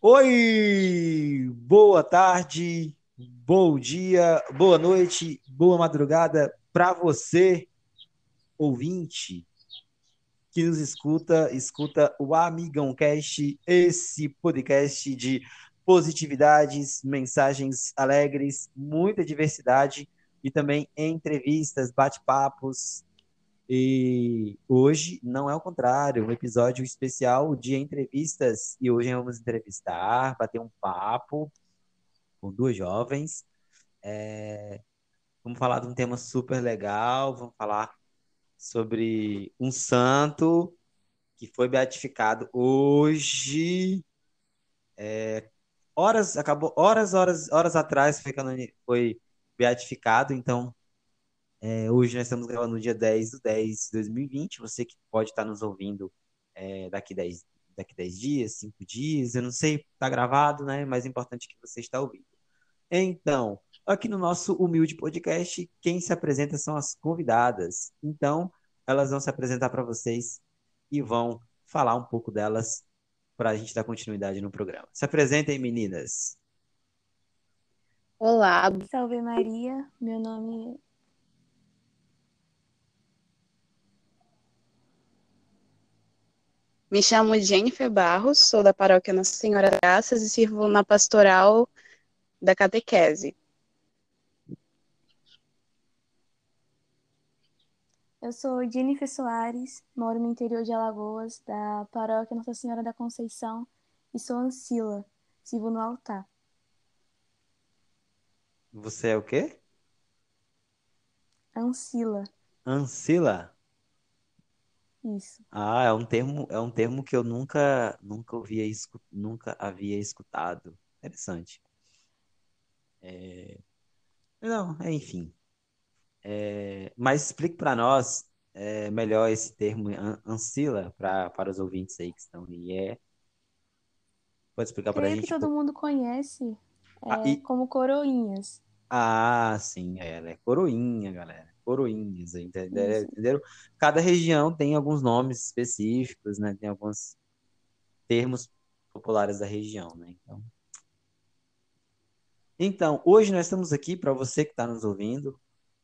Oi, boa tarde, bom dia, boa noite, boa madrugada para você, ouvinte, que nos escuta, escuta o Amigão Cast, esse podcast de positividades, mensagens alegres, muita diversidade e também entrevistas, bate-papos, e hoje não é o contrário, um episódio especial de entrevistas. E hoje vamos entrevistar, bater um papo com duas jovens. É, vamos falar de um tema super legal. Vamos falar sobre um santo que foi beatificado hoje. É, horas, acabou, horas, horas, horas atrás foi, foi beatificado. Então, é, hoje nós estamos gravando no dia 10 do 10 de 2020. Você que pode estar nos ouvindo é, daqui 10, daqui 10 dias, 5 dias, eu não sei, está gravado, né? Mas é importante que você está ouvindo. Então, aqui no nosso humilde podcast, quem se apresenta são as convidadas. Então, elas vão se apresentar para vocês e vão falar um pouco delas para a gente dar continuidade no programa. Se apresentem, meninas. Olá, salve Maria. Meu nome Me chamo Jennifer Barros, sou da paróquia Nossa Senhora das Graças e sirvo na pastoral da catequese. Eu sou Jennifer Soares, moro no interior de Alagoas, da paróquia Nossa Senhora da Conceição e sou Ancila, sirvo no altar. Você é o quê? Ancila. Ancila? Isso. Ah, é um termo, é um termo que eu nunca, nunca ouvia, nunca havia escutado. Interessante. É... Não, é, enfim. É... Mas explique para nós é, melhor esse termo ancila para para os ouvintes aí que estão aí. É... Pode explicar para a gente? que todo mundo conhece ah, e... como coroinhas. Ah, sim, ela é coroinha, galera coroinhas, entenderam? Cada região tem alguns nomes específicos, né? Tem alguns termos populares da região, né? Então, então hoje nós estamos aqui para você que está nos ouvindo,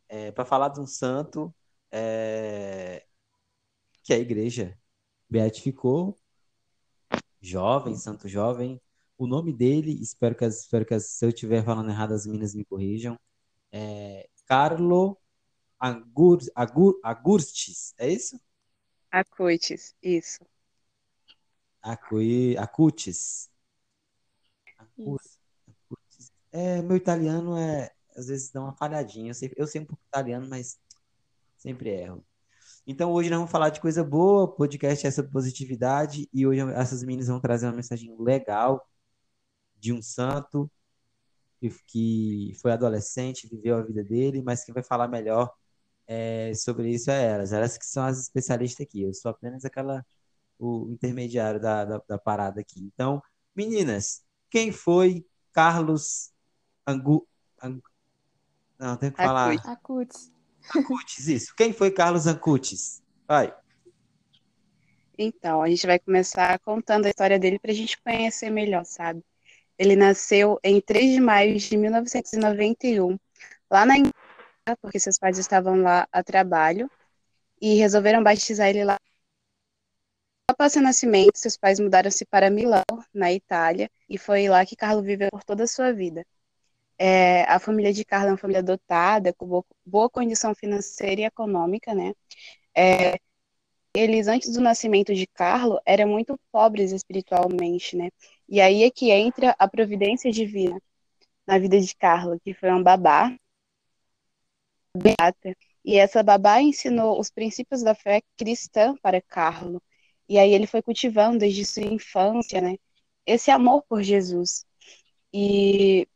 é, para falar de um santo é, que a igreja beatificou, jovem, santo jovem. O nome dele, espero que, espero que se eu estiver falando errado, as meninas me corrijam, é Carlo Agur, Agur, Agustis, é isso? Acutis, isso. Acui, Acutis. Acutis. É, meu italiano é, às vezes dá uma falhadinha. Eu sei, eu sei um pouco italiano, mas sempre erro. Então hoje nós vamos falar de coisa boa, o podcast é sobre positividade e hoje essas meninas vão trazer uma mensagem legal de um santo que, que foi adolescente, viveu a vida dele, mas quem vai falar melhor é, sobre isso é elas. Elas que são as especialistas aqui. Eu sou apenas aquela o intermediário da, da, da parada aqui. Então, meninas, quem foi Carlos Angu, Angu... não tem que falar Acutis. Acutis, isso. Quem foi Carlos Acutis? Vai. Então, a gente vai começar contando a história dele para a gente conhecer melhor, sabe? Ele nasceu em 3 de maio de 1991, lá na porque seus pais estavam lá a trabalho e resolveram batizar ele lá. Após seu nascimento, seus pais mudaram-se para Milão, na Itália, e foi lá que Carlo viveu por toda a sua vida. É, a família de Carlo é uma família dotada, com boa, boa condição financeira e econômica, né? É, eles, antes do nascimento de Carlo, eram muito pobres espiritualmente, né? E aí é que entra a providência divina na vida de Carlo, que foi um babá, beata. E essa babá ensinou os princípios da fé cristã para Carlo. E aí ele foi cultivando desde sua infância, né, esse amor por Jesus. E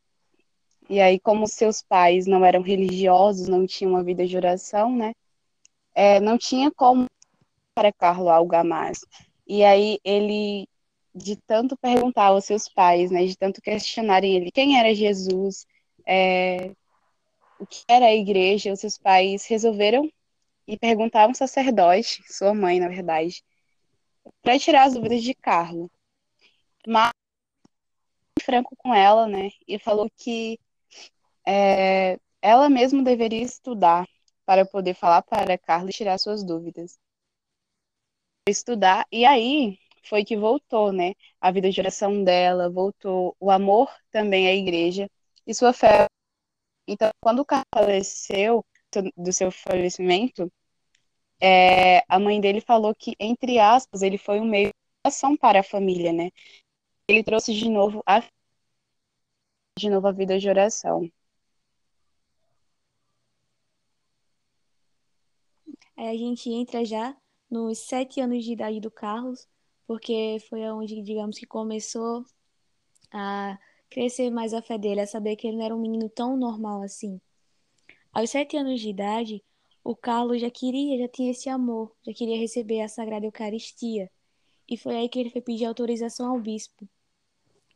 e aí como seus pais não eram religiosos, não tinham uma vida de oração, né, é, não tinha como para Carlo algo a mais. E aí ele de tanto perguntar aos seus pais, né, de tanto questionarem ele quem era Jesus, é, o que era a igreja, os seus pais resolveram ir perguntar a um sacerdote, sua mãe, na verdade, para tirar as dúvidas de Carlo. Mas franco com ela, né? E falou que é, ela mesma deveria estudar para poder falar para Carla e tirar suas dúvidas. Estudar, e aí foi que voltou, né? A vida de oração dela, voltou o amor também à igreja e sua fé. Então, quando o Carlos faleceu, do seu falecimento, é, a mãe dele falou que, entre aspas, ele foi um meio de ação para a família, né? Ele trouxe de novo a de novo a vida de oração. Aí a gente entra já nos sete anos de idade do Carlos, porque foi onde, digamos, que começou a crescer mais a fé dele, a saber que ele não era um menino tão normal assim. Aos sete anos de idade, o Carlos já queria, já tinha esse amor, já queria receber a Sagrada Eucaristia. E foi aí que ele foi pedir autorização ao bispo.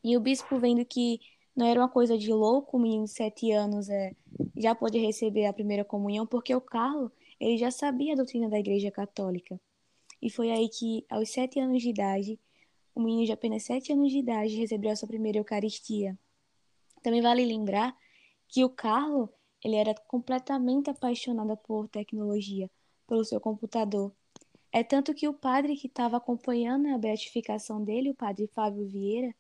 E o bispo, vendo que não era uma coisa de louco, o menino de sete anos é, já pôde receber a primeira comunhão, porque o Carlos ele já sabia a doutrina da Igreja Católica. E foi aí que, aos sete anos de idade, o menino de apenas sete anos de idade recebeu a sua primeira Eucaristia. Também vale lembrar que o Carlos ele era completamente apaixonado por tecnologia, pelo seu computador. É tanto que o padre que estava acompanhando a beatificação dele, o padre Fábio Vieira,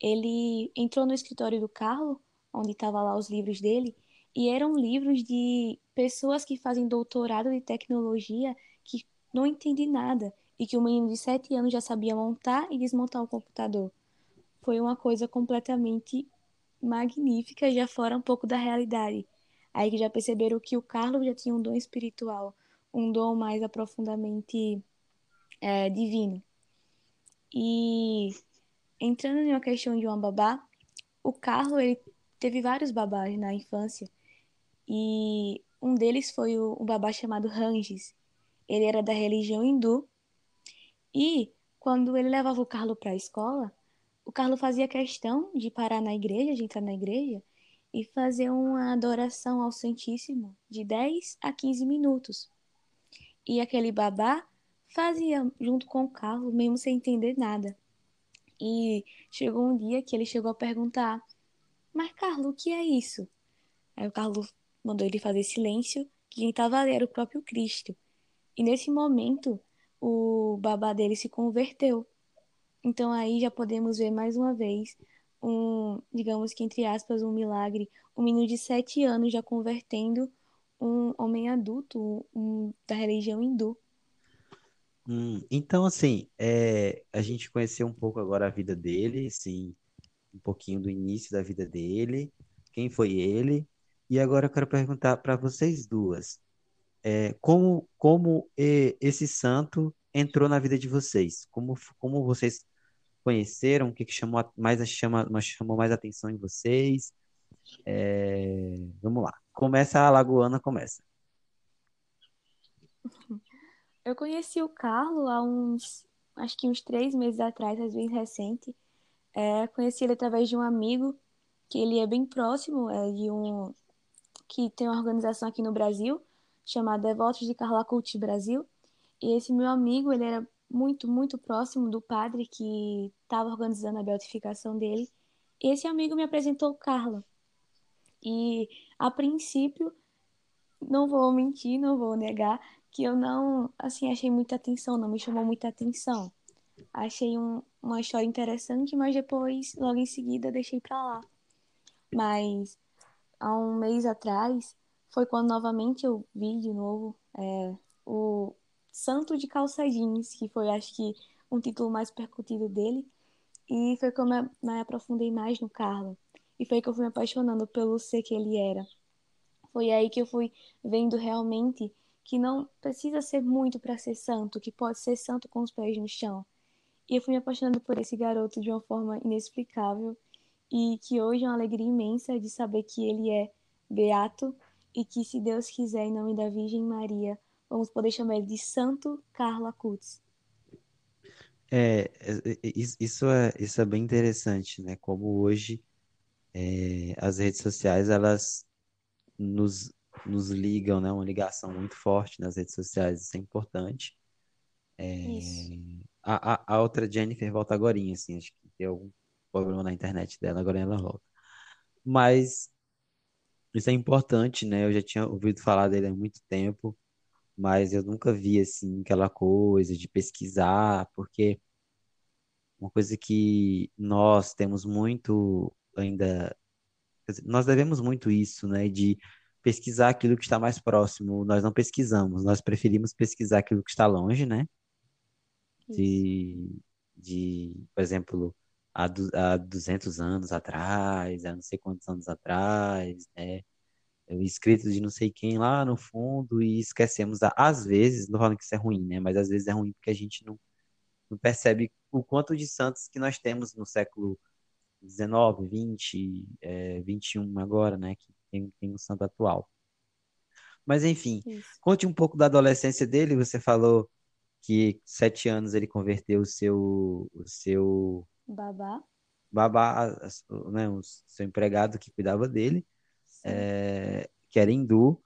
ele entrou no escritório do Carlos, onde estavam lá os livros dele, e eram livros de pessoas que fazem doutorado de tecnologia que não entendem nada e que o menino de sete anos já sabia montar e desmontar o computador. Foi uma coisa completamente magnífica, já fora um pouco da realidade. Aí que já perceberam que o Carlos já tinha um dom espiritual, um dom mais aprofundamente é, divino. E entrando em uma questão de uma babá, o Carlos ele teve vários babás na infância e um deles foi o, um babá chamado Ranges. Ele era da religião hindu e quando ele levava o Carlos para a escola, o Carlos fazia questão de parar na igreja, de entrar na igreja e fazer uma adoração ao Santíssimo de 10 a 15 minutos. E aquele babá fazia junto com o Carlos, mesmo sem entender nada. E chegou um dia que ele chegou a perguntar: Mas Carlos, o que é isso? Aí o Carlos mandou ele fazer silêncio, que quem estava ali era o próprio Cristo. E nesse momento, o babá dele se converteu. Então aí já podemos ver mais uma vez um, digamos que entre aspas, um milagre, um menino de sete anos já convertendo um homem adulto um, da religião hindu. Hum, então, assim, é, a gente conheceu um pouco agora a vida dele, sim, um pouquinho do início da vida dele, quem foi ele, e agora eu quero perguntar para vocês duas, é, como, como esse santo entrou na vida de vocês? Como, como vocês conheceram? O que, que chamou mais, chama, chamou mais atenção em vocês? É, vamos lá. Começa a Lagoana, começa. Eu conheci o Carlos há uns, acho que uns três meses atrás, às vezes recente. É, conheci ele através de um amigo que ele é bem próximo, é de um que tem uma organização aqui no Brasil chamada Devotos de Carla Cult Brasil. E esse meu amigo, ele era muito, muito próximo do padre que estava organizando a beatificação dele. Esse amigo me apresentou Carla. E a princípio, não vou mentir, não vou negar, que eu não, assim, achei muita atenção, não me chamou muita atenção. Achei um, uma história interessante, mas depois, logo em seguida, deixei pra lá. Mas há um mês atrás, foi quando novamente eu vi de novo é, o Santo de Calça Jeans, que foi, acho que, um título mais percutido dele. E foi como eu me aprofundei mais no Carlos. E foi que eu fui me apaixonando pelo ser que ele era. Foi aí que eu fui vendo realmente que não precisa ser muito para ser santo, que pode ser santo com os pés no chão. E eu fui me apaixonando por esse garoto de uma forma inexplicável e que hoje é uma alegria imensa de saber que ele é beato e que, se Deus quiser, em nome da Virgem Maria, vamos poder chamar ele de Santo Carla Cutz. É, é, é isso é, isso é bem interessante, né? Como hoje é, as redes sociais, elas nos nos ligam, né? Uma ligação muito forte nas redes sociais, isso é importante. É... A, a, a, outra Jennifer volta agora, assim, acho que tem algum, problema na internet dela, agora ela volta. Mas isso é importante, né? Eu já tinha ouvido falar dele há muito tempo, mas eu nunca vi assim aquela coisa de pesquisar, porque uma coisa que nós temos muito ainda, nós devemos muito isso, né? De pesquisar aquilo que está mais próximo. Nós não pesquisamos, nós preferimos pesquisar aquilo que está longe, né? De, de por exemplo, há, du há 200 anos atrás, há não sei quantos anos atrás, né? O escrito de não sei quem lá no fundo e esquecemos, às vezes, não falando que isso é ruim, né? Mas às vezes é ruim porque a gente não, não percebe o quanto de santos que nós temos no século 19, 20, é, 21 agora, né? Que tem, tem um santo atual. Mas enfim, Isso. conte um pouco da adolescência dele. Você falou que sete anos ele converteu o seu, o seu babá, babá, né, o seu empregado que cuidava dele, é, que era hindu.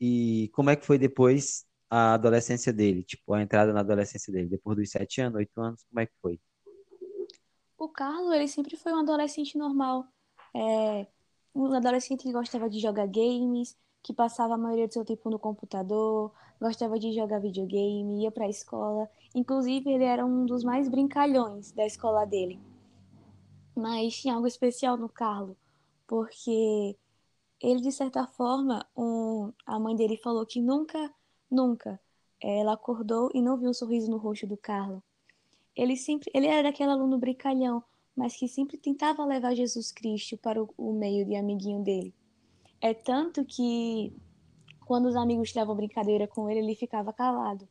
E como é que foi depois a adolescência dele? Tipo, a entrada na adolescência dele, depois dos sete anos, oito anos, como é que foi? O Carlos, ele sempre foi um adolescente normal. É, um adolescente que gostava de jogar games, que passava a maioria do seu tempo no computador, gostava de jogar videogame, ia para a escola. Inclusive, ele era um dos mais brincalhões da escola dele. Mas tinha algo especial no Carlo, porque ele, de certa forma, um, a mãe dele falou que nunca, nunca ela acordou e não viu um sorriso no rosto do Carlo. Ele sempre, ele era aquele aluno brincalhão, mas que sempre tentava levar Jesus Cristo para o, o meio de amiguinho dele. É tanto que quando os amigos tiravam brincadeira com ele, ele ficava calado.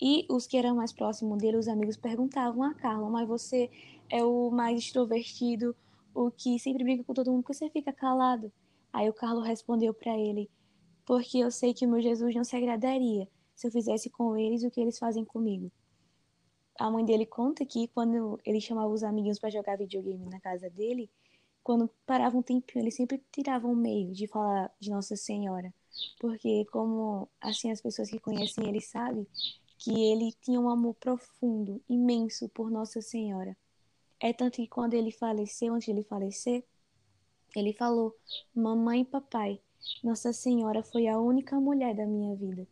E os que eram mais próximos dele, os amigos perguntavam a Carla, mas você é o mais extrovertido, o que sempre brinca com todo mundo, que você fica calado? Aí o Carlos respondeu para ele, porque eu sei que o meu Jesus não se agradaria se eu fizesse com eles o que eles fazem comigo a mãe dele conta que quando ele chamava os amiguinhos para jogar videogame na casa dele, quando parava um tempinho, ele sempre tirava um meio de falar de Nossa Senhora. Porque, como assim as pessoas que conhecem ele sabem, que ele tinha um amor profundo, imenso por Nossa Senhora. É tanto que quando ele faleceu, antes de ele falecer, ele falou: Mamãe e papai, Nossa Senhora foi a única mulher da minha vida.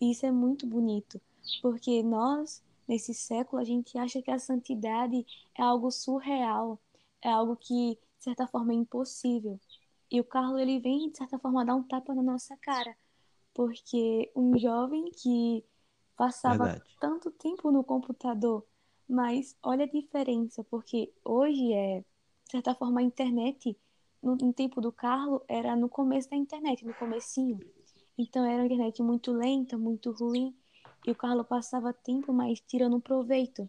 E isso é muito bonito, porque nós nesse século, a gente acha que a santidade é algo surreal, é algo que, de certa forma, é impossível. E o Carlos, ele vem, de certa forma, dar um tapa na nossa cara. Porque um jovem que passava Verdade. tanto tempo no computador, mas olha a diferença, porque hoje é, de certa forma, a internet, no, no tempo do Carlos, era no começo da internet, no comecinho. Então era uma internet muito lenta, muito ruim, e o Carlos passava tempo mais tirando proveito.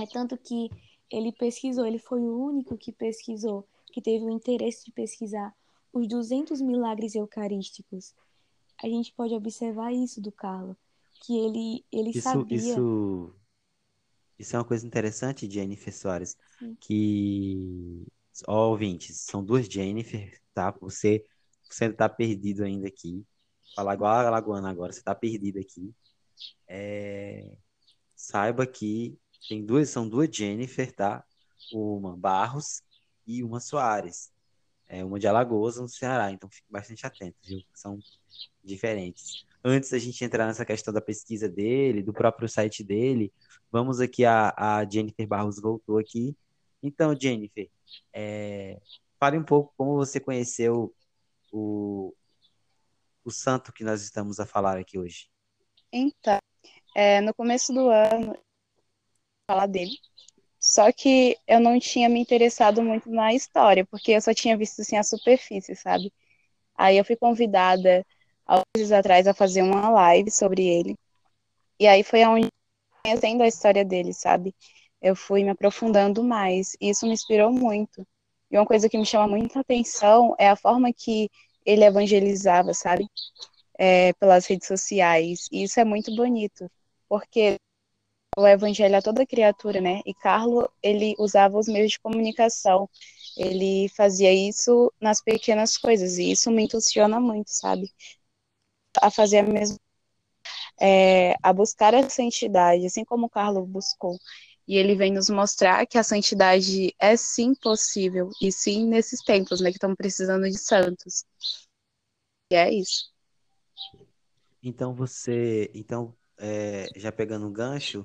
É tanto que ele pesquisou, ele foi o único que pesquisou, que teve o interesse de pesquisar os 200 milagres eucarísticos. A gente pode observar isso do Carlos, que ele, ele isso, sabia... Isso, isso é uma coisa interessante, Jennifer Soares, Sim. que... Ó, ouvintes, são duas Jennifer, tá? Você, você tá perdido ainda aqui. Falar igual a Lagoana agora, você tá perdido aqui é, saiba que tem duas, são duas Jennifer, tá? Uma Barros e uma Soares. É uma de Alagoas, no Ceará, então fique bastante atento, viu? São diferentes. Antes da gente entrar nessa questão da pesquisa dele, do próprio site dele, vamos aqui, a, a Jennifer Barros voltou aqui. Então, Jennifer, é, fale um pouco como você conheceu o, o santo que nós estamos a falar aqui hoje. Então, é, no começo do ano, falar dele. Só que eu não tinha me interessado muito na história, porque eu só tinha visto assim a superfície, sabe? Aí eu fui convidada há atrás a fazer uma live sobre ele. E aí foi onde conhecendo a história dele, sabe? Eu fui me aprofundando mais, e isso me inspirou muito. E uma coisa que me chama muita atenção é a forma que ele evangelizava, sabe? é, pelas redes sociais. E isso é muito bonito, porque o evangelho a toda criatura, né? E Carlo, ele usava os meios de comunicação. Ele fazia isso nas pequenas coisas, e isso me entusiasma muito, sabe? A fazer a mesma é, a buscar essa entidade, assim como o Carlos buscou. E ele vem nos mostrar que a santidade é sim possível, e sim nesses tempos, né, que estamos precisando de santos. E é isso. Então você, então é, já pegando um gancho,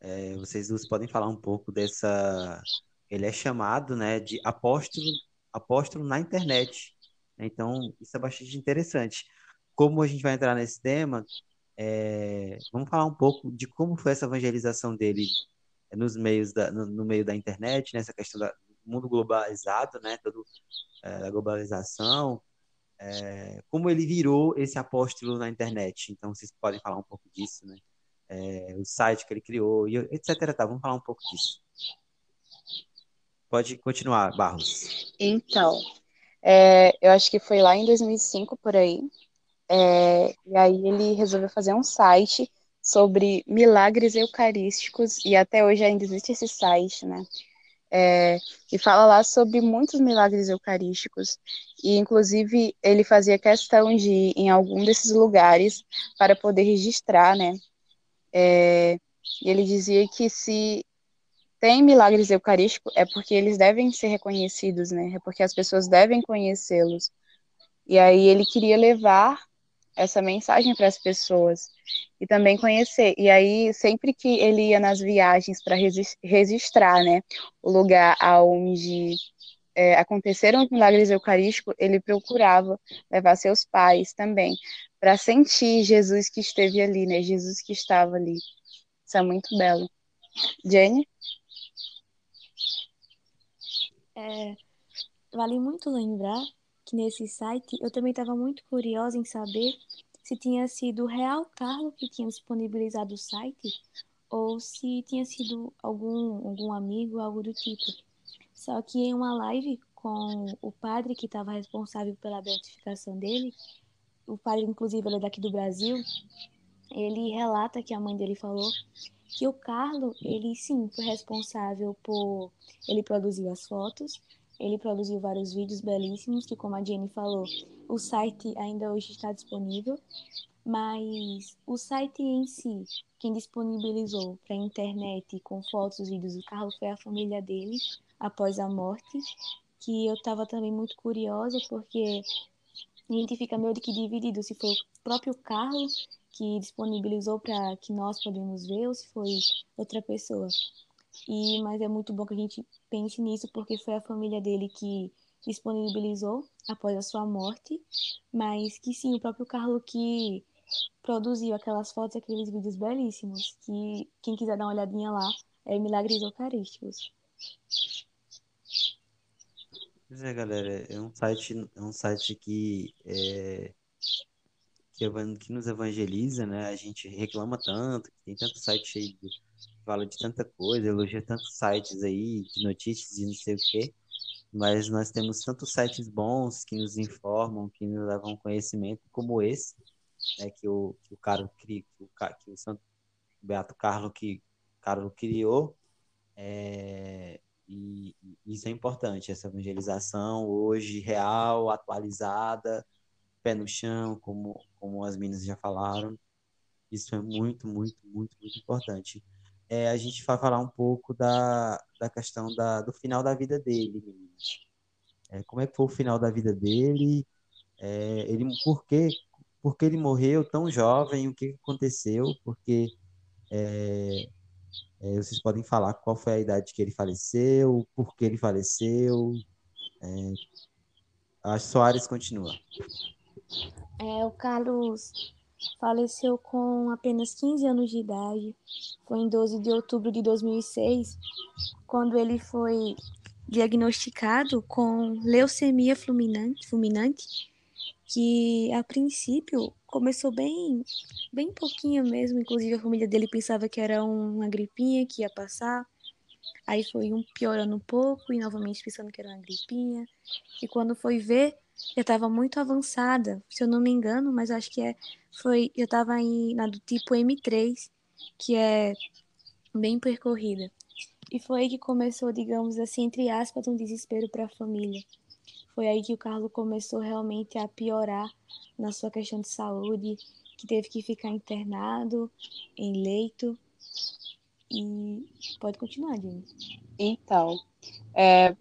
é, vocês duas podem falar um pouco dessa. Ele é chamado, né, de apóstolo, apóstolo na internet. Então isso é bastante interessante. Como a gente vai entrar nesse tema, é, vamos falar um pouco de como foi essa evangelização dele nos meios da, no, no meio da internet, nessa questão do mundo globalizado, né, todo, é, a globalização, é, como ele virou esse apóstolo na internet. Então, vocês podem falar um pouco disso, né? É, o site que ele criou, e etc. Tá, vamos falar um pouco disso. Pode continuar, Barros. Então, é, eu acho que foi lá em 2005, por aí, é, e aí ele resolveu fazer um site sobre milagres eucarísticos, e até hoje ainda existe esse site, né? É, e fala lá sobre muitos milagres eucarísticos. E, inclusive, ele fazia questão de ir em algum desses lugares para poder registrar, né? É, ele dizia que se tem milagres eucarísticos é porque eles devem ser reconhecidos, né? É porque as pessoas devem conhecê-los. E aí ele queria levar essa mensagem para as pessoas e também conhecer. E aí, sempre que ele ia nas viagens para registrar, né, o lugar onde é, aconteceram os milagres eucarísticos, ele procurava levar seus pais também, para sentir Jesus que esteve ali, né, Jesus que estava ali. Isso é muito belo. Jenny? É, vale muito lembrar que nesse site eu também estava muito curiosa em saber se tinha sido o Real Carlo que tinha disponibilizado o site ou se tinha sido algum, algum amigo, algo do tipo. Só que em uma live com o padre que estava responsável pela beatificação dele, o padre, inclusive, ele é daqui do Brasil, ele relata que a mãe dele falou que o Carlo, ele sim foi responsável por. Ele produziu as fotos, ele produziu vários vídeos belíssimos, que, como a Jenny falou, o site ainda hoje está disponível, mas o site em si, quem disponibilizou para a internet com fotos, vídeos do Carlos foi a família dele após a morte, que eu estava também muito curiosa, porque a gente fica meio que dividido se foi o próprio Carlos que disponibilizou para que nós podemos ver ou se foi outra pessoa. E, mas é muito bom que a gente pense nisso, porque foi a família dele que disponibilizou após a sua morte, mas que sim, o próprio Carlo que produziu aquelas fotos, aqueles vídeos belíssimos, que quem quiser dar uma olhadinha lá, é Milagres Eucarísticos. Pois é, galera, é um site, é um site que é, que, que nos evangeliza, né? A gente reclama tanto, tem tanto site cheio de fala de tanta coisa, elogia tantos sites aí de notícias e não sei o quê, mas nós temos tantos sites bons que nos informam, que nos levam conhecimento, como esse, né, que o que o Carlos que o, que o Santo Beato Carlos que Carlos criou, é, e, isso é importante, essa evangelização hoje real, atualizada, pé no chão, como como as meninas já falaram. Isso é muito, muito, muito, muito importante é, a gente vai falar um pouco da, da questão da, do final da vida dele, É, como é que foi o final da vida dele? É, ele, por, que, por que ele morreu tão jovem? O que aconteceu? Porque é, é, vocês podem falar qual foi a idade que ele faleceu, por que ele faleceu. É, a Soares continua. É, o Carlos faleceu com apenas 15 anos de idade. Foi em 12 de outubro de 2006, quando ele foi diagnosticado com leucemia fulminante, fulminante que a princípio começou bem, bem pouquinho mesmo. Inclusive a família dele pensava que era uma gripinha que ia passar. Aí foi um piorando um pouco e novamente pensando que era uma gripinha. E quando foi ver, já estava muito avançada, se eu não me engano, mas acho que é, foi, eu estava na do tipo M3, que é bem percorrida. E foi aí que começou, digamos assim, entre aspas, um desespero para a família. Foi aí que o Carlos começou realmente a piorar na sua questão de saúde, que teve que ficar internado em leito. E pode continuar, Jenny. Então, é,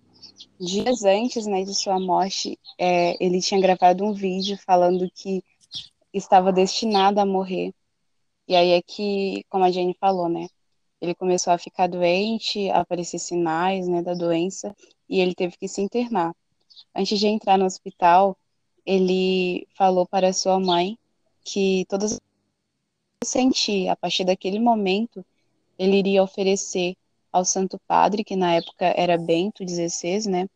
dias antes né, de sua morte, é, ele tinha gravado um vídeo falando que estava destinado a morrer. E aí é que, como a Jenny falou, né? Ele começou a ficar doente, aparecer sinais né, da doença, e ele teve que se internar. Antes de entrar no hospital, ele falou para sua mãe que todas as sentir a partir daquele momento, ele iria oferecer ao Santo Padre, que na época era Bento XVI, né?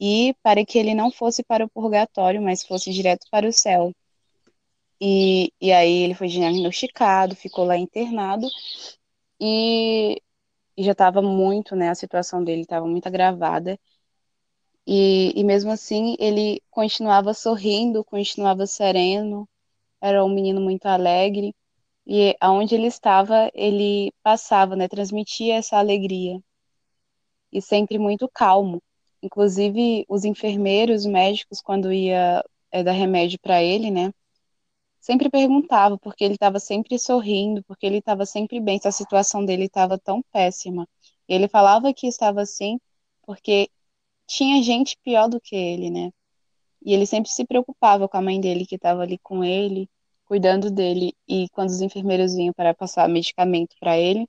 E para que ele não fosse para o purgatório, mas fosse direto para o céu. E, e aí ele foi diagnosticado, ficou lá internado e, e já estava muito, né? A situação dele estava muito agravada. E, e mesmo assim ele continuava sorrindo, continuava sereno, era um menino muito alegre e aonde ele estava, ele passava, né, transmitia essa alegria e sempre muito calmo. Inclusive os enfermeiros, médicos, quando ia é, dar remédio para ele, né, sempre perguntavam porque ele estava sempre sorrindo, porque ele estava sempre bem, se a situação dele estava tão péssima. Ele falava que estava assim porque tinha gente pior do que ele, né? E ele sempre se preocupava com a mãe dele que estava ali com ele, cuidando dele, e quando os enfermeiros vinham para passar medicamento para ele,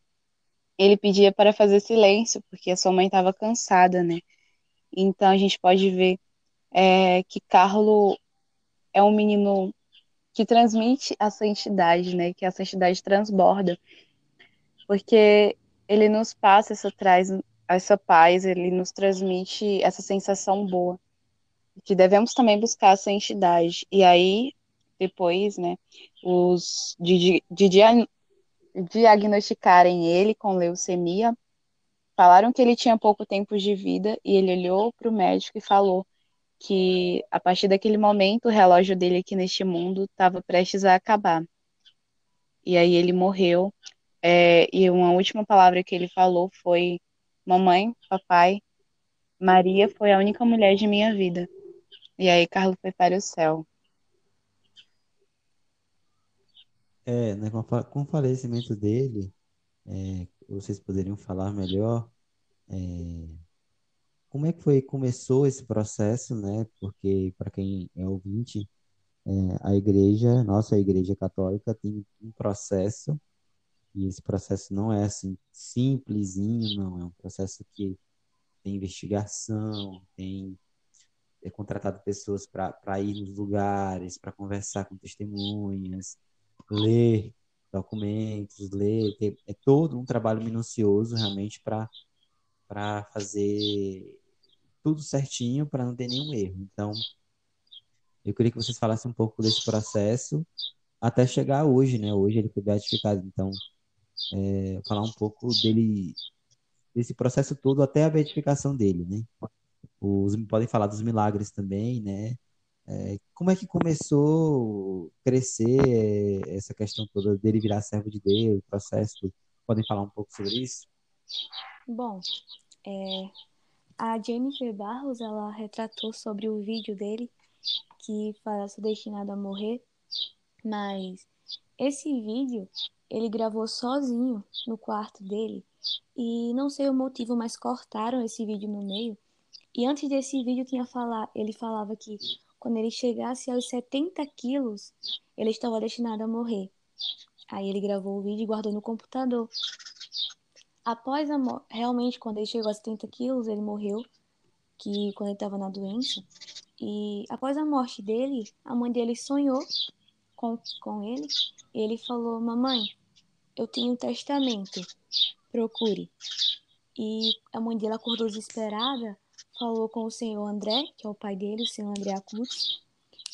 ele pedia para fazer silêncio, porque a sua mãe estava cansada, né? Então a gente pode ver é, que Carlo é um menino que transmite a santidade, né? Que a santidade transborda, porque ele nos passa essa traz essa paz, ele nos transmite essa sensação boa, que devemos também buscar a santidade. E aí depois, né, os de, de, de diagnosticarem ele com leucemia, falaram que ele tinha pouco tempo de vida e ele olhou para o médico e falou que a partir daquele momento o relógio dele aqui neste mundo estava prestes a acabar. E aí ele morreu. É, e uma última palavra que ele falou foi: Mamãe, papai, Maria foi a única mulher de minha vida. E aí Carlos foi para o céu. É, né, com, o falecimento dele, é, vocês poderiam falar melhor é, como é que foi, começou esse processo, né? Porque, para quem é ouvinte, é, a igreja, nossa igreja católica, tem um processo, e esse processo não é assim simplesinho, não, é um processo que tem investigação, tem é contratado pessoas para ir nos lugares, para conversar com testemunhas, ler documentos, ler, ter, é todo um trabalho minucioso realmente para fazer tudo certinho para não ter nenhum erro. Então, eu queria que vocês falassem um pouco desse processo até chegar hoje, né? Hoje ele foi beatificado, então é, falar um pouco dele desse processo todo até a beatificação dele, né? Os, podem falar dos milagres também, né? É, como é que começou a crescer é, essa questão toda dele virar servo de Deus, o processo? Podem falar um pouco sobre isso? Bom, é, a Jennifer Barros, ela retratou sobre o vídeo dele, que fala ser destinado a morrer, mas esse vídeo ele gravou sozinho no quarto dele, e não sei o motivo, mas cortaram esse vídeo no meio, e antes desse vídeo tinha falar, ele falava que quando ele chegasse aos 70 quilos, ele estava destinado a morrer. Aí ele gravou o vídeo e guardou no computador. Após a realmente, quando ele chegou a 70 quilos, ele morreu, que quando ele estava na doença. E após a morte dele, a mãe dele sonhou com, ele. E ele falou: Mamãe, eu tenho um testamento, procure. E a mãe dele acordou desesperada falou com o senhor André, que é o pai dele, o senhor André Acutis,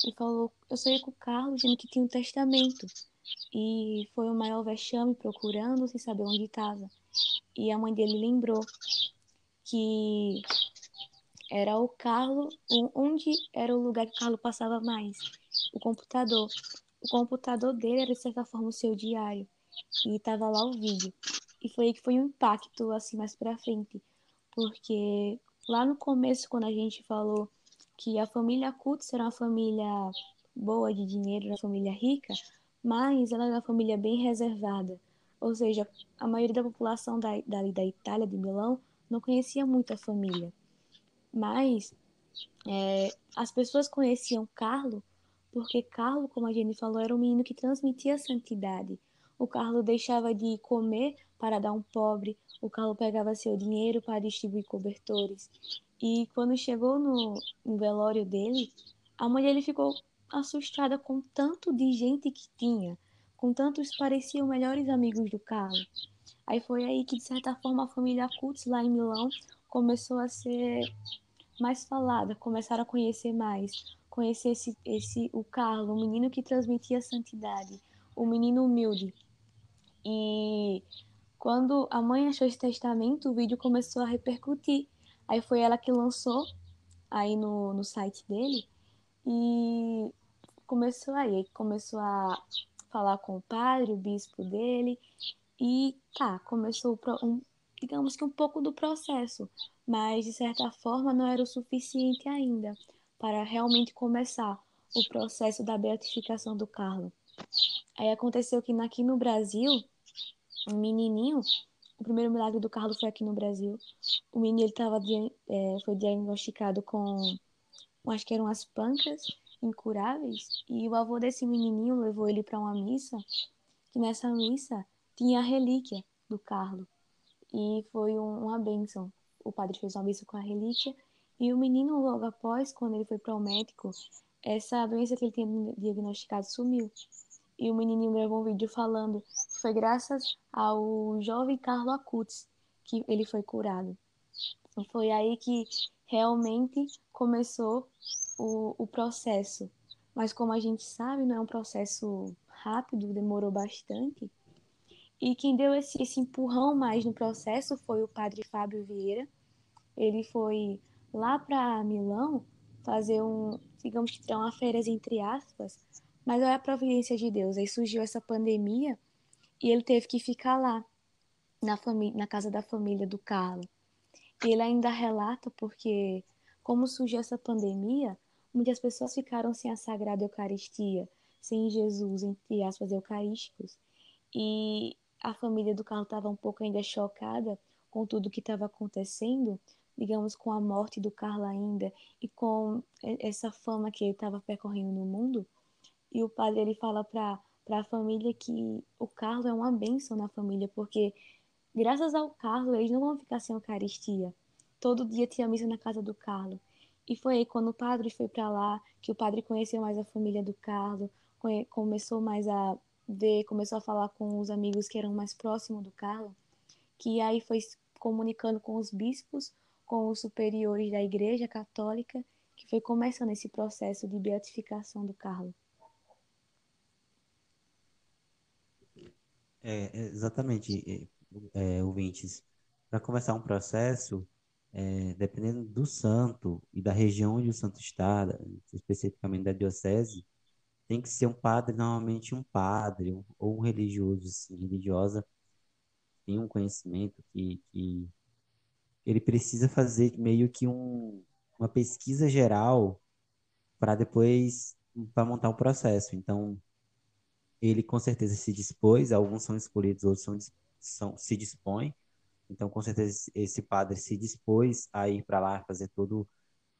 e falou: Eu sonhei com o Carlos dizendo que tinha um testamento. E foi o maior vexame procurando sem saber onde estava. E a mãe dele lembrou que era o Carlos, onde era o lugar que o Carlos passava mais, o computador. O computador dele era de certa forma o seu diário e estava lá o vídeo. E foi aí que foi um impacto assim mais para frente, porque Lá no começo, quando a gente falou que a família Kutz era uma família boa de dinheiro, uma família rica, mas ela era uma família bem reservada. Ou seja, a maioria da população da, da, da Itália, de Milão, não conhecia muito a família. Mas é, as pessoas conheciam Carlo porque Carlo, como a Jenny falou, era um menino que transmitia santidade. O Carlo deixava de comer para dar um pobre, o Carlo pegava seu dinheiro para distribuir cobertores. E quando chegou no, no velório dele, a mãe dele ficou assustada com tanto de gente que tinha, com tantos pareciam melhores amigos do Carlo. Aí foi aí que, de certa forma, a família Kutz, lá em Milão, começou a ser mais falada, começaram a conhecer mais, conhecer esse, esse o Carlo, o menino que transmitia santidade, o menino humilde. E quando a mãe achou esse testamento, o vídeo começou a repercutir. Aí foi ela que lançou aí no, no site dele e começou aí, começou a falar com o padre, o bispo dele e tá, começou um, digamos que um pouco do processo, mas de certa forma não era o suficiente ainda para realmente começar o processo da beatificação do Carlos. Aí aconteceu que aqui no Brasil, um menininho, o primeiro milagre do Carlos foi aqui no Brasil. O menino ele tava, é, foi diagnosticado com, acho que eram as pancas incuráveis, e o avô desse menininho levou ele para uma missa, que nessa missa tinha a relíquia do Carlos. E foi um, uma bênção. O padre fez uma missa com a relíquia e o menino, logo após, quando ele foi para o médico, essa doença que ele tinha diagnosticado sumiu. E o menininho gravou um vídeo falando que foi graças ao jovem Carlo Acutis que ele foi curado. E foi aí que realmente começou o, o processo. Mas como a gente sabe, não é um processo rápido, demorou bastante. E quem deu esse, esse empurrão mais no processo foi o padre Fábio Vieira. Ele foi lá para Milão fazer um, digamos que tirar uma férias entre aspas, mas olha a providência de Deus. Aí surgiu essa pandemia e ele teve que ficar lá na família, na casa da família do Carlos. E ele ainda relata porque como surgiu essa pandemia, muitas pessoas ficaram sem a Sagrada Eucaristia, sem Jesus, entre aspas, eucarísticos. E a família do Carlos estava um pouco ainda chocada com tudo que estava acontecendo, digamos, com a morte do Carlos ainda e com essa fama que ele estava percorrendo no mundo. E o padre ele fala para a família que o Carlos é uma bênção na família, porque graças ao Carlos eles não vão ficar sem Eucaristia. Todo dia tinha missa na casa do Carlos. E foi aí quando o padre foi para lá que o padre conheceu mais a família do Carlos, começou mais a ver, começou a falar com os amigos que eram mais próximos do Carlos, que aí foi comunicando com os bispos com os superiores da Igreja Católica, que foi começando esse processo de beatificação do Carlos. É, exatamente, é, é ouvintes. Para começar um processo, é, dependendo do santo e da região onde o santo está, especificamente da diocese, tem que ser um padre, normalmente um padre ou um religioso, assim, religiosa, tem um conhecimento que, que ele precisa fazer meio que um, uma pesquisa geral para depois para montar um processo. Então, ele com certeza se dispôs, alguns são escolhidos, outros são, são se dispõem. Então, com certeza esse padre se dispôs a ir para lá fazer todo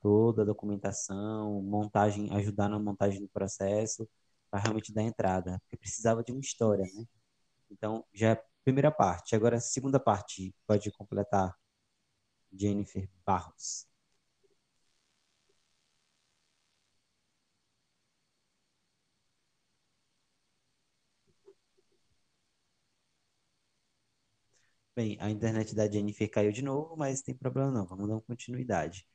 toda a documentação, montagem, ajudar na montagem do processo, para realmente dar entrada, porque precisava de uma história, né? Então, já é a primeira parte. Agora, a segunda parte, pode completar Jennifer Barros. Bem, a internet da Jennifer caiu de novo, mas tem problema não, vamos dar continuidade.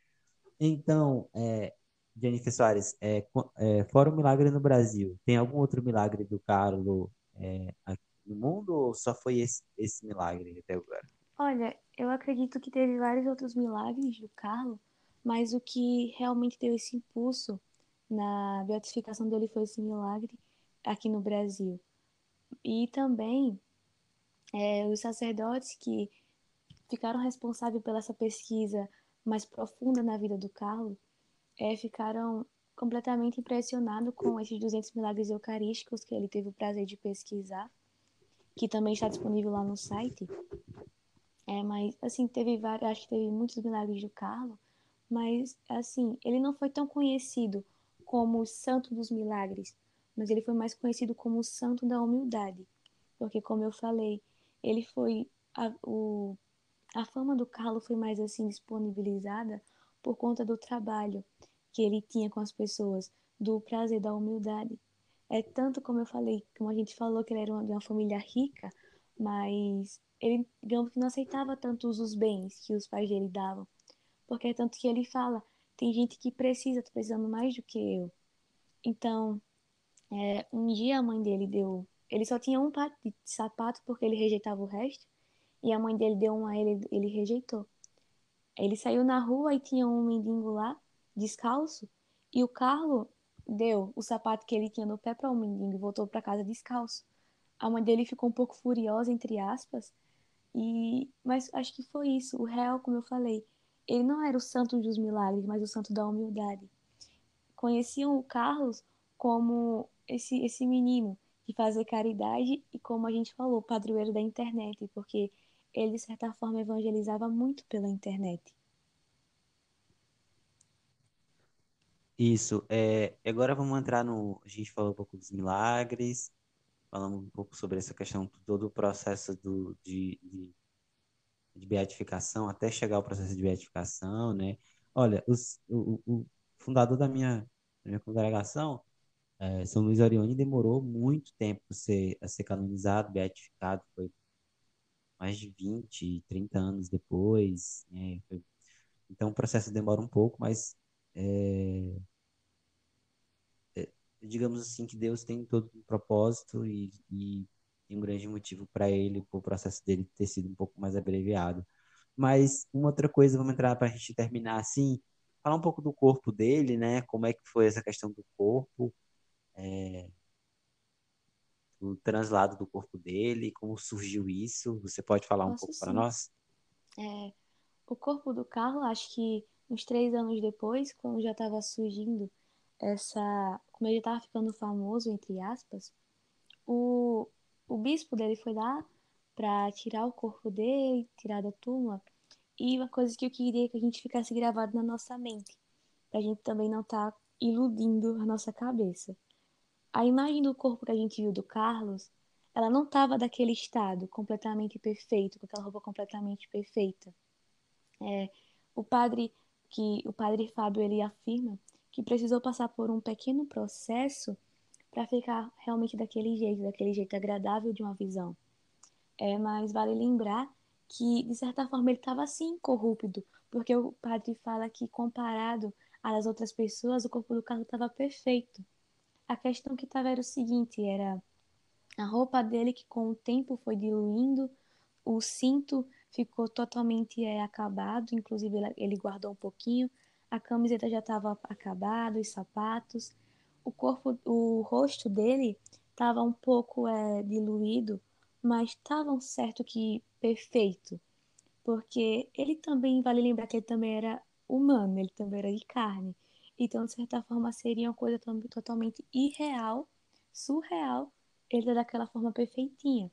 Então, é, Jennifer Soares, é, é, fora o milagre no Brasil, tem algum outro milagre do Carlos é, aqui no mundo ou só foi esse, esse milagre até agora? Olha, eu acredito que teve vários outros milagres do Carlos, mas o que realmente deu esse impulso na beatificação dele foi esse milagre aqui no Brasil. E também é, os sacerdotes que ficaram responsáveis pela essa pesquisa mais profunda na vida do Carlos é, ficaram completamente impressionados com esses 200 milagres eucarísticos que ele teve o prazer de pesquisar que também está disponível lá no site. É, mas, assim, teve vários, acho que teve muitos milagres do Carlos, mas, assim, ele não foi tão conhecido como o santo dos milagres, mas ele foi mais conhecido como o santo da humildade, porque, como eu falei, ele foi, a, o, a fama do Carlos foi mais, assim, disponibilizada por conta do trabalho que ele tinha com as pessoas, do prazer da humildade. É tanto como eu falei, como a gente falou que ele era de uma família rica, mas ele, digamos que não aceitava tanto os bens que os pais dele davam. Porque é tanto que ele fala, tem gente que precisa, tá precisando mais do que eu. Então, é, um dia a mãe dele deu, ele só tinha um par de sapato porque ele rejeitava o resto, e a mãe dele deu um a ele, ele rejeitou. Ele saiu na rua e tinha um mendigo lá, descalço, e o Carlos deu o sapato que ele tinha no pé para o mendigo e voltou para casa descalço. A mãe dele ficou um pouco furiosa, entre aspas, e mas acho que foi isso. O real, como eu falei, ele não era o santo dos milagres, mas o santo da humildade. Conheciam o Carlos como esse, esse menino de fazer caridade e, como a gente falou, padroeiro da internet, porque ele, de certa forma, evangelizava muito pela internet. Isso. É, agora vamos entrar no. A gente falou um pouco dos milagres, falamos um pouco sobre essa questão, todo o processo do, de, de, de beatificação, até chegar ao processo de beatificação, né? Olha, os, o, o fundador da minha, da minha congregação, é, São Luís Orione, demorou muito tempo a ser, a ser canonizado, beatificado, foi mais de 20, 30 anos depois, né? Foi, então o processo demora um pouco, mas é, digamos assim que Deus tem todo um propósito e, e tem um grande motivo para ele, o processo dele ter sido um pouco mais abreviado. Mas uma outra coisa, vamos entrar para a gente terminar assim, falar um pouco do corpo dele, né? Como é que foi essa questão do corpo, é, o translado do corpo dele, como surgiu isso? Você pode falar Posso um pouco para nós? É, o corpo do Carlos, acho que uns três anos depois, quando já estava surgindo essa. Como ele estava ficando famoso, entre aspas, o, o bispo dele foi lá para tirar o corpo dele, tirar da túmula. E uma coisa que eu queria que a gente ficasse gravado na nossa mente, para a gente também não estar tá iludindo a nossa cabeça. A imagem do corpo que a gente viu do Carlos, ela não estava daquele estado completamente perfeito, com aquela roupa completamente perfeita. É, o padre que o padre Fábio ele afirma que precisou passar por um pequeno processo para ficar realmente daquele jeito, daquele jeito agradável de uma visão. É, mas vale lembrar que, de certa forma, ele estava assim corrupto, porque o padre fala que, comparado às outras pessoas, o corpo do Carlos estava perfeito. A questão que estava era o seguinte, era a roupa dele que com o tempo foi diluindo, o cinto ficou totalmente é, acabado, inclusive ele guardou um pouquinho, a camiseta já estava acabada, os sapatos, o corpo, o rosto dele estava um pouco é, diluído, mas estava um certo que perfeito, porque ele também, vale lembrar que ele também era humano, ele também era de carne, então de certa forma seria uma coisa totalmente irreal, surreal, ele daquela forma perfeitinha.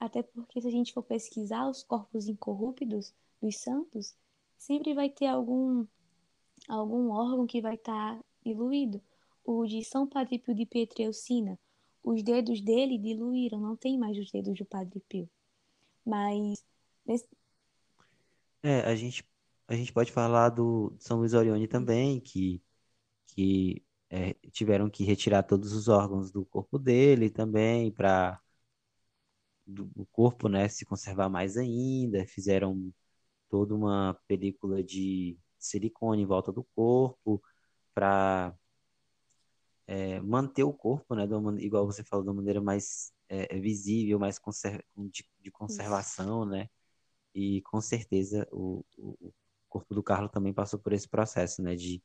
Até porque se a gente for pesquisar os corpos incorruptos dos santos, sempre vai ter algum, algum órgão que vai estar tá diluído. O de São Padre Pio de Pietreucina, os dedos dele diluíram, não tem mais os dedos do Padre Pio. Mas. Nesse... É, a gente, a gente pode falar do São Luís Orione também, que, que é, tiveram que retirar todos os órgãos do corpo dele também para do corpo, né, se conservar mais ainda, fizeram toda uma película de silicone em volta do corpo para é, manter o corpo, né, uma, igual você falou, de uma maneira mais é, visível, mais conser de, de, conservação, Isso. né, e com certeza o, o, corpo do Carlos também passou por esse processo, né, de,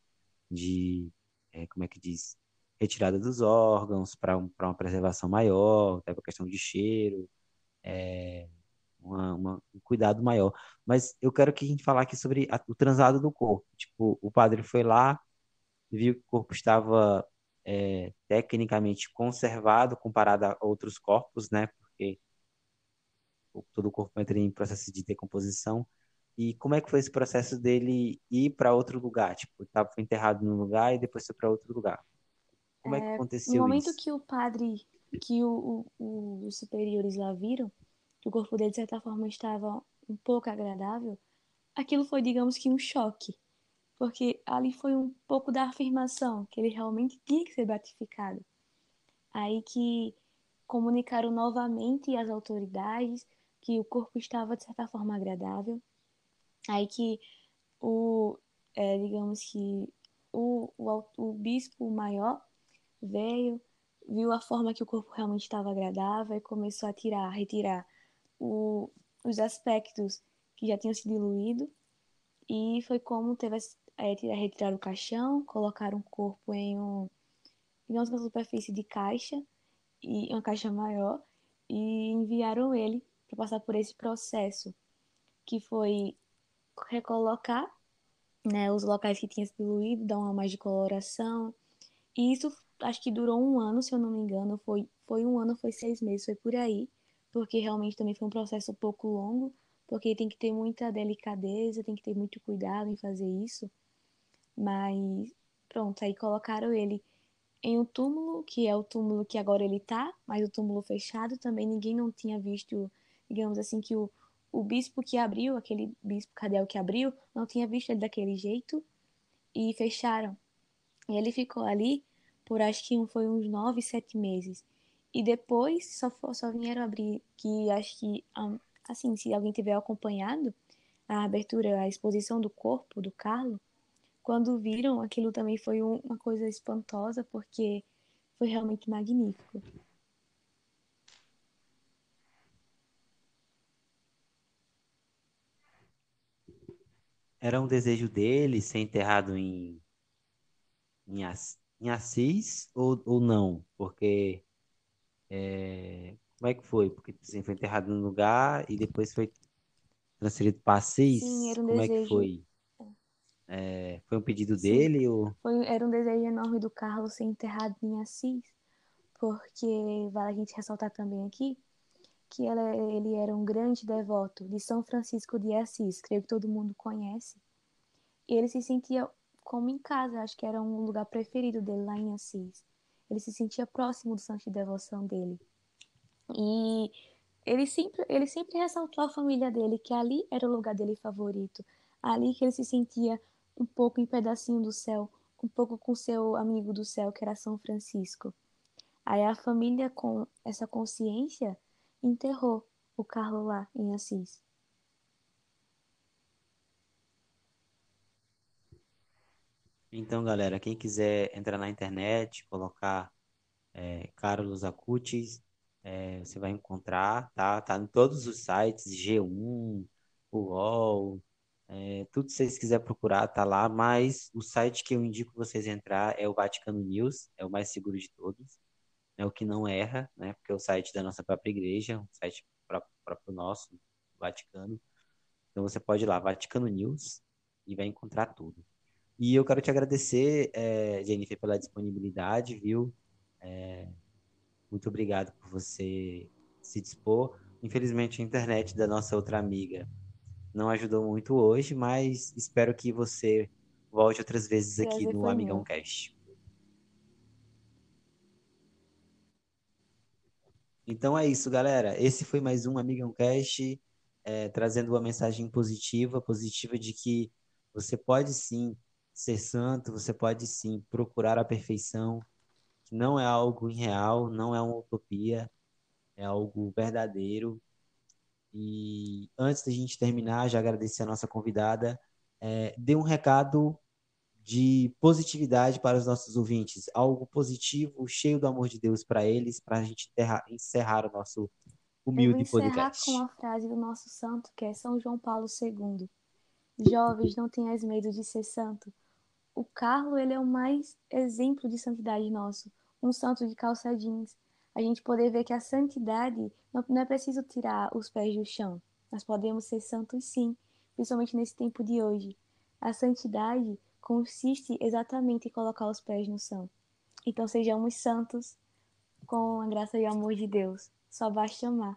de é, como é que diz, retirada dos órgãos para um, uma preservação maior, até para questão de cheiro, é, uma, uma, um cuidado maior. Mas eu quero que a gente falar aqui sobre a, o translado do corpo. Tipo, o padre foi lá, viu que o corpo estava é, tecnicamente conservado comparado a outros corpos, né? Porque todo o corpo entra em processo de decomposição. E como é que foi esse processo dele ir para outro lugar? Tipo, estava enterrado num lugar e depois foi para outro lugar. Como é, é que aconteceu isso? No momento isso? que o padre, que o, o, os superiores lá viram, que o corpo dele de certa forma estava um pouco agradável, aquilo foi, digamos que, um choque. Porque ali foi um pouco da afirmação que ele realmente tinha que ser beatificado. Aí que comunicaram novamente às autoridades que o corpo estava de certa forma agradável Aí que o, é, digamos que o, o, o bispo maior veio, viu a forma que o corpo realmente estava agradável e começou a tirar, a retirar o, os aspectos que já tinham se diluído. E foi como teve a, é, retirar o caixão, colocar o corpo em um, digamos uma superfície de caixa, e uma caixa maior, e enviaram ele para passar por esse processo, que foi recolocar né, os locais que tinham se diluído, dar uma mais de coloração. E isso acho que durou um ano, se eu não me engano. Foi, foi um ano, foi seis meses, foi por aí. Porque realmente também foi um processo um pouco longo, porque tem que ter muita delicadeza, tem que ter muito cuidado em fazer isso. Mas pronto, aí colocaram ele em um túmulo, que é o túmulo que agora ele tá, mas o túmulo fechado também ninguém não tinha visto, digamos assim, que o, o bispo que abriu, aquele bispo Cadel que abriu, não tinha visto ele daquele jeito e fecharam. E ele ficou ali por acho que foi uns nove, sete meses. E depois só, só vieram abrir, que acho que, assim, se alguém tiver acompanhado a abertura, a exposição do corpo do Carlo, quando viram, aquilo também foi um, uma coisa espantosa, porque foi realmente magnífico. Era um desejo dele ser enterrado em, em, em Assis ou, ou não? Porque. É, como é que foi? Porque assim, foi enterrado num lugar e depois foi transferido para Assis? Sim, era um como desejo. é que foi? É, foi um pedido Sim. dele? Ou... Foi, era um desejo enorme do Carlos ser enterrado em Assis, porque vale a gente ressaltar também aqui que ela, ele era um grande devoto de São Francisco de Assis, creio que todo mundo conhece. E ele se sentia como em casa, acho que era um lugar preferido dele lá em Assis. Ele se sentia próximo do santo de devoção dele. E ele sempre, ele sempre ressaltou à família dele que ali era o lugar dele favorito, ali que ele se sentia um pouco em pedacinho do céu, um pouco com seu amigo do céu, que era São Francisco. Aí a família, com essa consciência, enterrou o Carlo lá em Assis. Então, galera, quem quiser entrar na internet, colocar é, Carlos Acutis, é, você vai encontrar, tá? Tá em todos os sites, G1, UOL, é, tudo que vocês quiserem procurar tá lá, mas o site que eu indico vocês entrar é o Vaticano News, é o mais seguro de todos é o que não erra, né? Porque é o site da nossa própria igreja, um site próprio nosso, Vaticano. Então você pode ir lá, Vaticano News, e vai encontrar tudo. E eu quero te agradecer, é, Jennifer, pela disponibilidade, viu? É, muito obrigado por você se dispor. Infelizmente, a internet da nossa outra amiga não ajudou muito hoje, mas espero que você volte outras vezes aqui no Amigão Cast. Então é isso, galera. Esse foi mais um Amigão Cast, é, trazendo uma mensagem positiva, positiva de que você pode sim ser santo, você pode sim procurar a perfeição, que não é algo irreal, não é uma utopia, é algo verdadeiro. E antes da gente terminar, já agradecer a nossa convidada, é, dê um recado de positividade para os nossos ouvintes, algo positivo, cheio do amor de Deus para eles, para a gente enterrar, encerrar o nosso humilde Eu vou podcast. com a frase do nosso santo, que é São João Paulo II. Jovens, não tenhais medo de ser santo. O Carlo, ele é o mais exemplo de santidade nosso, um santo de calça jeans. A gente poder ver que a santidade não, não é preciso tirar os pés do chão. Nós podemos ser santos sim, principalmente nesse tempo de hoje. A santidade consiste exatamente em colocar os pés no chão. Então sejamos santos com a graça e o amor de Deus. Só basta amar.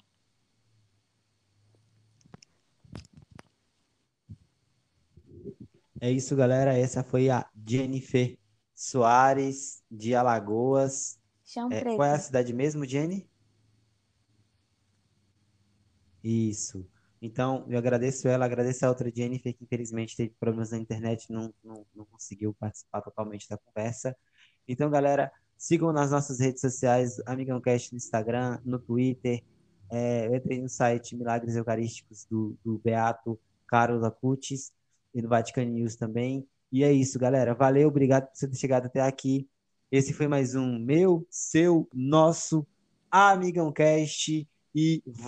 É isso, galera. Essa foi a Jennifer Soares, de Alagoas. Chão É, preto. qual é a cidade mesmo, Jenny? Isso. Então, eu agradeço ela, agradeço a outra Jennifer, que infelizmente teve problemas na internet, não, não, não conseguiu participar totalmente da conversa. Então, galera, sigam nas nossas redes sociais, Amigão Cast no Instagram, no Twitter, é, entrem no site Milagres Eucarísticos do, do Beato Carlos Acutis e no Vatican News também. E é isso, galera. Valeu, obrigado por você ter chegado até aqui. Esse foi mais um meu, seu, nosso Amigão Cast e vai